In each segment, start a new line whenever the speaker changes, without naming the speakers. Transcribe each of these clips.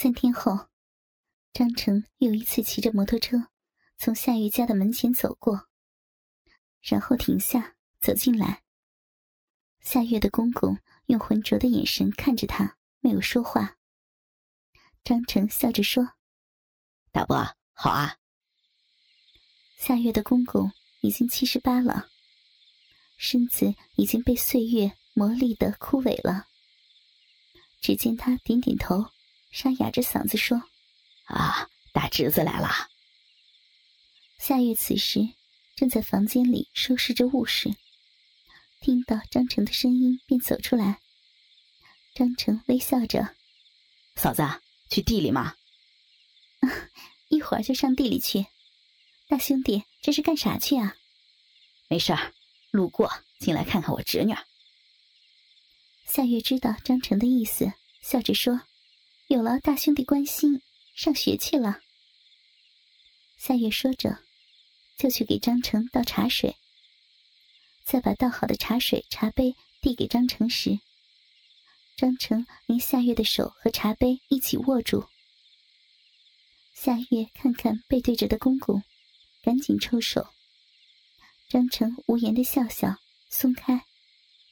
三天后，张成又一次骑着摩托车从夏月家的门前走过，然后停下走进来。夏月的公公用浑浊的眼神看着他，没有说话。张成笑着说：“
大伯，好啊。”
夏月的公公已经七十八了，身子已经被岁月磨砺的枯萎了。只见他点点头，沙哑着嗓子说：“
啊，大侄子来了。”
夏月此时正在房间里收拾着物事，听到张成的声音，便走出来。张成微笑着：“
嫂子，去地里吗？”“啊
一会儿就上地里去。”“大兄弟，这是干啥去啊？”“
没事儿，路过，进来看看我侄女。”
夏月知道张成的意思，笑着说：“有了大兄弟关心，上学去了。”夏月说着，就去给张成倒茶水。在把倒好的茶水茶杯递给张成时，张成连夏月的手和茶杯一起握住。夏月看看背对着的公公，赶紧抽手。张成无言的笑笑，松开，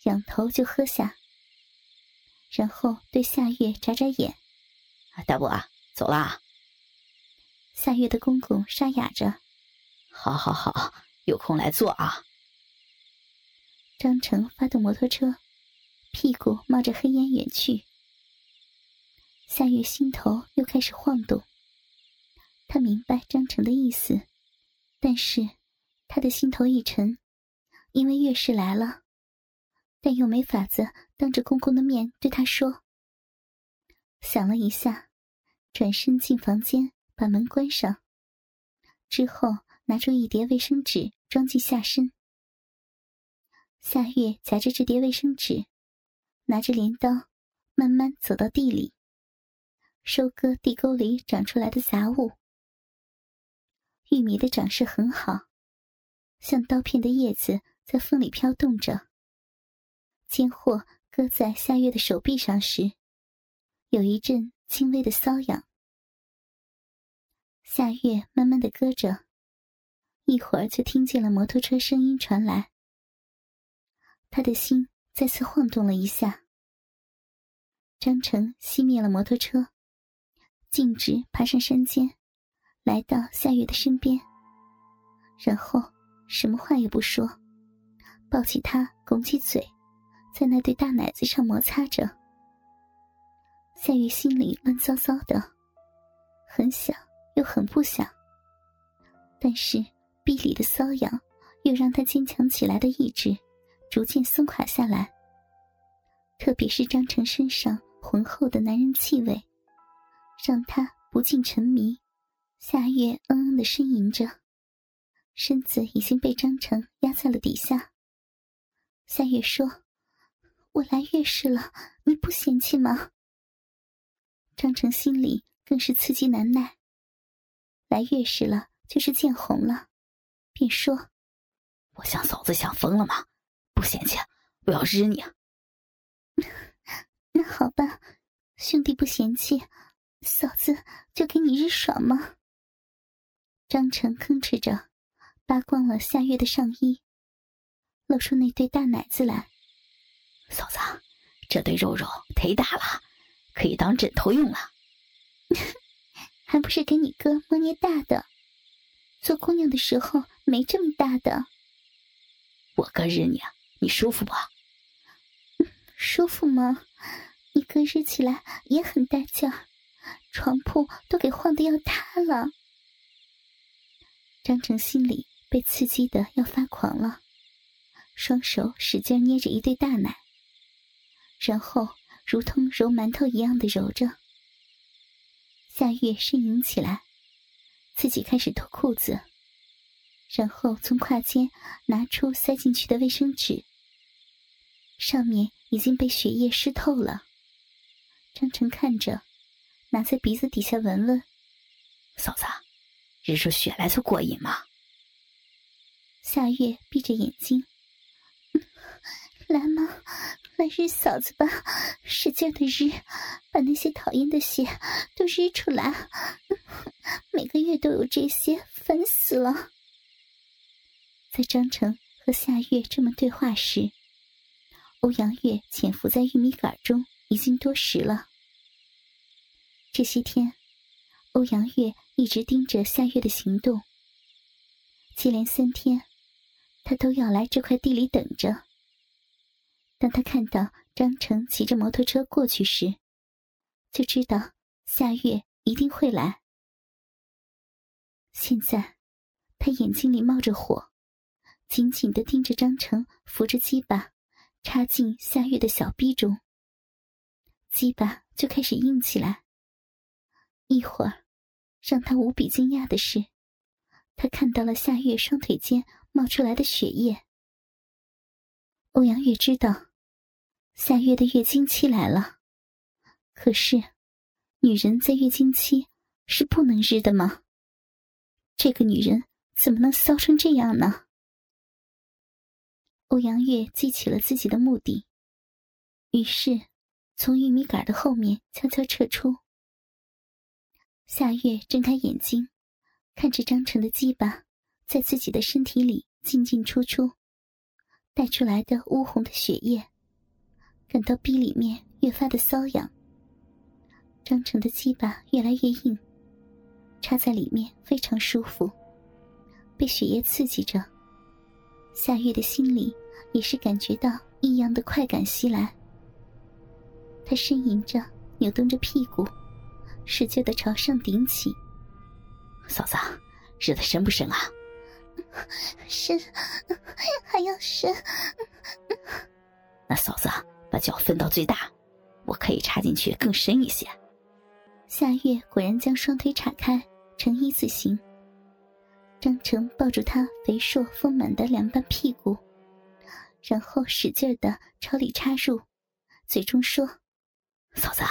仰头就喝下。然后对夏月眨眨眼，
大伯啊，走啦。
夏月的公公沙哑着，
好好好，有空来坐啊。
张成发动摩托车，屁股冒着黑烟远去。夏月心头又开始晃动，他明白张成的意思，但是他的心头一沉，因为月事来了。但又没法子当着公公的面对他说。想了一下，转身进房间，把门关上。之后拿出一叠卫生纸，装进下身。夏月夹着这叠卫生纸，拿着镰刀，慢慢走到地里，收割地沟里长出来的杂物。玉米的长势很好，像刀片的叶子在风里飘动着。尖货搁在夏月的手臂上时，有一阵轻微的瘙痒。夏月慢慢的搁着，一会儿就听见了摩托车声音传来。他的心再次晃动了一下。张成熄灭了摩托车，径直爬上山间，来到夏月的身边，然后什么话也不说，抱起她，拱起嘴。在那对大奶子上摩擦着，夏月心里乱糟糟的，很想又很不想。但是臂里的瘙痒又让他坚强起来的意志逐渐松垮下来。特别是张成身上浑厚的男人气味，让他不禁沉迷。夏月嗯嗯的呻吟着，身子已经被张成压在了底下。夏月说。我来月事了，你不嫌弃吗？张成心里更是刺激难耐。来月事了，就是见红了，便说：“
我想嫂子想疯了吗？不嫌弃，我要日你。”
那好吧，兄弟不嫌弃，嫂子就给你日爽吗？张成吭哧着，扒光了夏月的上衣，露出那对大奶子来。
嫂子，这对肉肉忒大了，可以当枕头用了。
还不是给你哥摸捏大的，做姑娘的时候没这么大的。
我哥日你，你舒服不？
舒服吗？你哥日起来也很带劲，床铺都给晃得要塌了。张成心里被刺激的要发狂了，双手使劲捏着一对大奶。然后，如同揉馒头一样的揉着。夏月呻吟起来，自己开始脱裤子，然后从胯间拿出塞进去的卫生纸，上面已经被血液湿透了。张成看着，拿在鼻子底下闻闻。
嫂子，日出血来就过瘾嘛。
夏月闭着眼睛，来吗？来日嫂子吧，使劲的日，把那些讨厌的血都日出来。每个月都有这些，烦死了。在张成和夏月这么对话时，欧阳月潜伏在玉米杆中已经多时了。这些天，欧阳月一直盯着夏月的行动。接连三天，他都要来这块地里等着。当他看到张成骑着摩托车过去时，就知道夏月一定会来。现在，他眼睛里冒着火，紧紧的盯着张成扶着鸡巴插进夏月的小臂中。鸡巴就开始硬起来。一会儿，让他无比惊讶的是。他看到了夏月双腿间冒出来的血液。欧阳月知道，夏月的月经期来了。可是，女人在月经期是不能日的吗？这个女人怎么能骚成这样呢？欧阳月记起了自己的目的，于是从玉米杆的后面悄悄撤出。夏月睁开眼睛。看着张成的鸡巴在自己的身体里进进出出，带出来的乌红的血液，感到逼里面越发的瘙痒。张成的鸡巴越来越硬，插在里面非常舒服，被血液刺激着。夏月的心里也是感觉到异样的快感袭来，他呻吟着，扭动着屁股，使劲的朝上顶起。
嫂子，日的深不深啊？
深，还要深。
那嫂子把脚分到最大，我可以插进去更深一些。
夏月果然将双腿岔开，成一字形。张成抱住她肥硕丰满的两半屁股，然后使劲的朝里插入，嘴中说：“
嫂子，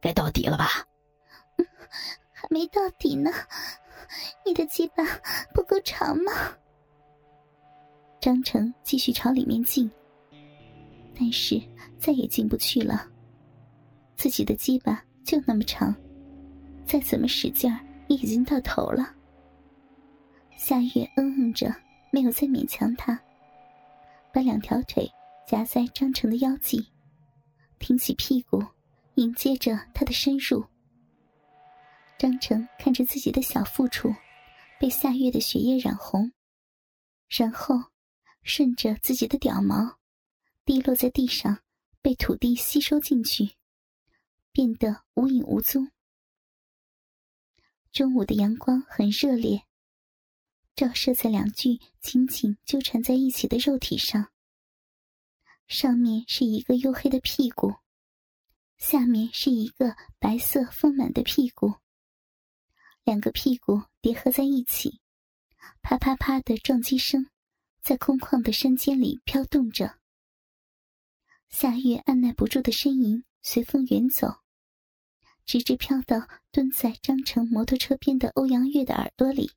该到底了吧？”
还没到底呢。你的鸡巴不够长吗？张成继续朝里面进，但是再也进不去了。自己的鸡巴就那么长，再怎么使劲儿也已经到头了。夏月嗯嗯着，没有再勉强他，把两条腿夹在张成的腰际，挺起屁股迎接着他的深入。张成看着自己的小腹处被夏月的血液染红，然后顺着自己的屌毛滴落在地上，被土地吸收进去，变得无影无踪。中午的阳光很热烈，照射在两具紧紧纠缠在一起的肉体上。上面是一个黝黑的屁股，下面是一个白色丰满的屁股。两个屁股叠合在一起，啪啪啪的撞击声在空旷的山间里飘动着。夏月按耐不住的呻吟随风远走，直直飘到蹲在张成摩托车边的欧阳月的耳朵里。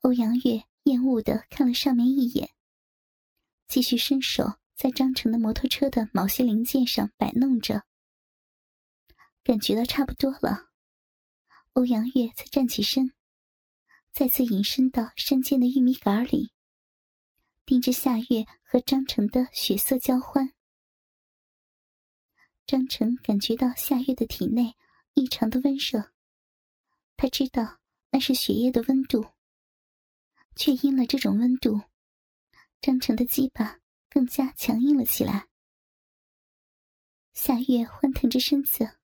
欧阳月厌恶的看了上面一眼，继续伸手在张成的摩托车的某些零件上摆弄着，感觉到差不多了。欧阳月才站起身，再次隐身到山间的玉米杆里，盯着夏月和张成的血色交欢。张成感觉到夏月的体内异常的温热，他知道那是血液的温度，却因了这种温度，张成的鸡巴更加强硬了起来。夏月欢腾着身子。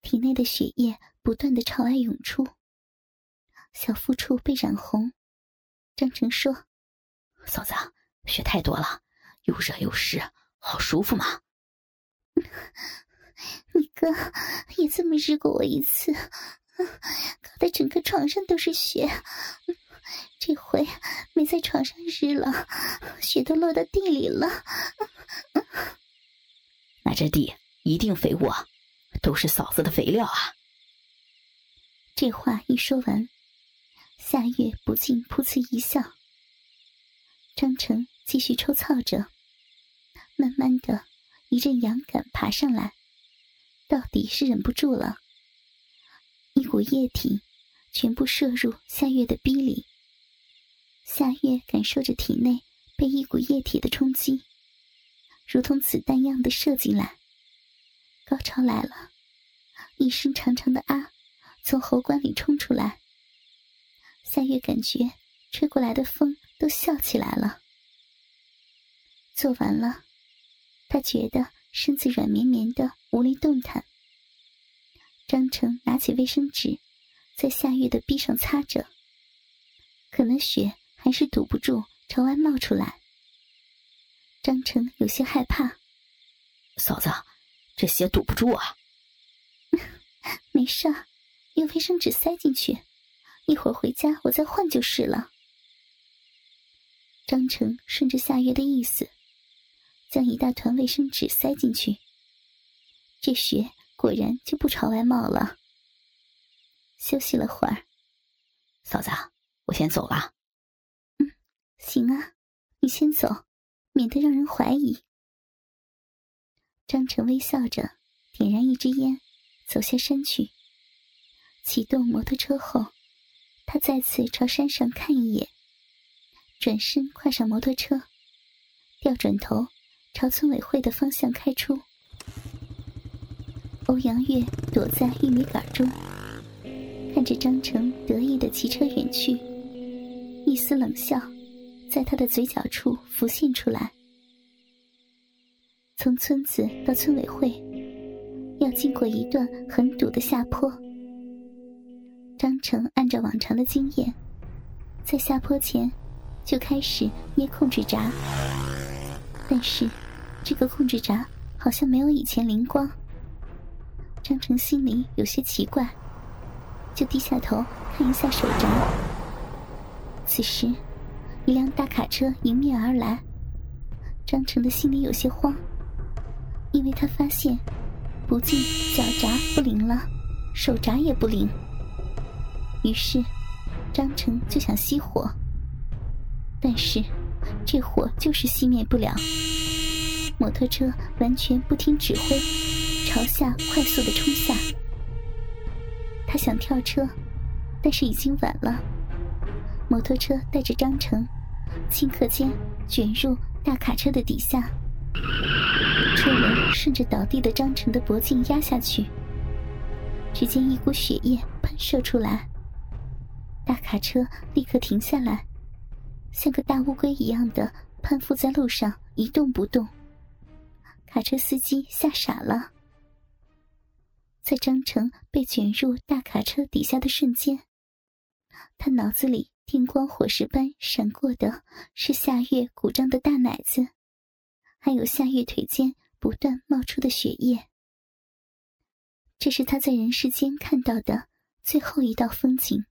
体内的血液不断的朝外涌出，小腹处被染红。张成说：“
嫂子，血太多了，又热又湿，好舒服吗？”
你哥也这么日过我一次，搞得整个床上都是血。这回没在床上日了，血都落到地里了。
那这地一定肥沃。都是嫂子的肥料啊！
这话一说完，夏月不禁噗呲一笑。张成继续抽操着，慢慢的，一阵痒感爬上来，到底是忍不住了。一股液体全部射入夏月的逼里。夏月感受着体内被一股液体的冲击，如同子弹样的射进来。高潮来了，一声长长的啊，从喉管里冲出来。夏月感觉吹过来的风都笑起来了。做完了，他觉得身子软绵绵的，无力动弹。张成拿起卫生纸，在夏月的臂上擦着，可能血还是堵不住朝外冒出来。张成有些害怕：“
嫂子，这血堵不住啊。”“
没事，用卫生纸塞进去，一会儿回家我再换就是了。”张成顺着夏月的意思。将一大团卫生纸塞进去，这雪果然就不朝外冒了。休息了会儿，
嫂子，我先走了。
嗯，行啊，你先走，免得让人怀疑。张成微笑着，点燃一支烟，走下山去。启动摩托车后，他再次朝山上看一眼，转身跨上摩托车，调转头。朝村委会的方向开出，欧阳月躲在玉米杆中，看着张成得意的骑车远去，一丝冷笑在他的嘴角处浮现出来。从村子到村委会，要经过一段很陡的下坡。张成按照往常的经验，在下坡前就开始捏控制闸，但是。这个控制闸好像没有以前灵光。张成心里有些奇怪，就低下头看一下手闸。此时，一辆大卡车迎面而来，张成的心里有些慌，因为他发现不仅脚闸不灵了，手闸也不灵。于是，张成就想熄火，但是这火就是熄灭不了。摩托车完全不听指挥，朝下快速的冲下。他想跳车，但是已经晚了。摩托车带着张成，顷刻间卷入大卡车的底下。车轮顺着倒地的张成的脖颈压下去，只见一股血液喷射出来。大卡车立刻停下来，像个大乌龟一样的攀附在路上，一动不动。卡车司机吓傻了，在张成被卷入大卡车底下的瞬间，他脑子里电光火石般闪过的是夏月鼓胀的大奶子，还有夏月腿间不断冒出的血液。这是他在人世间看到的最后一道风景。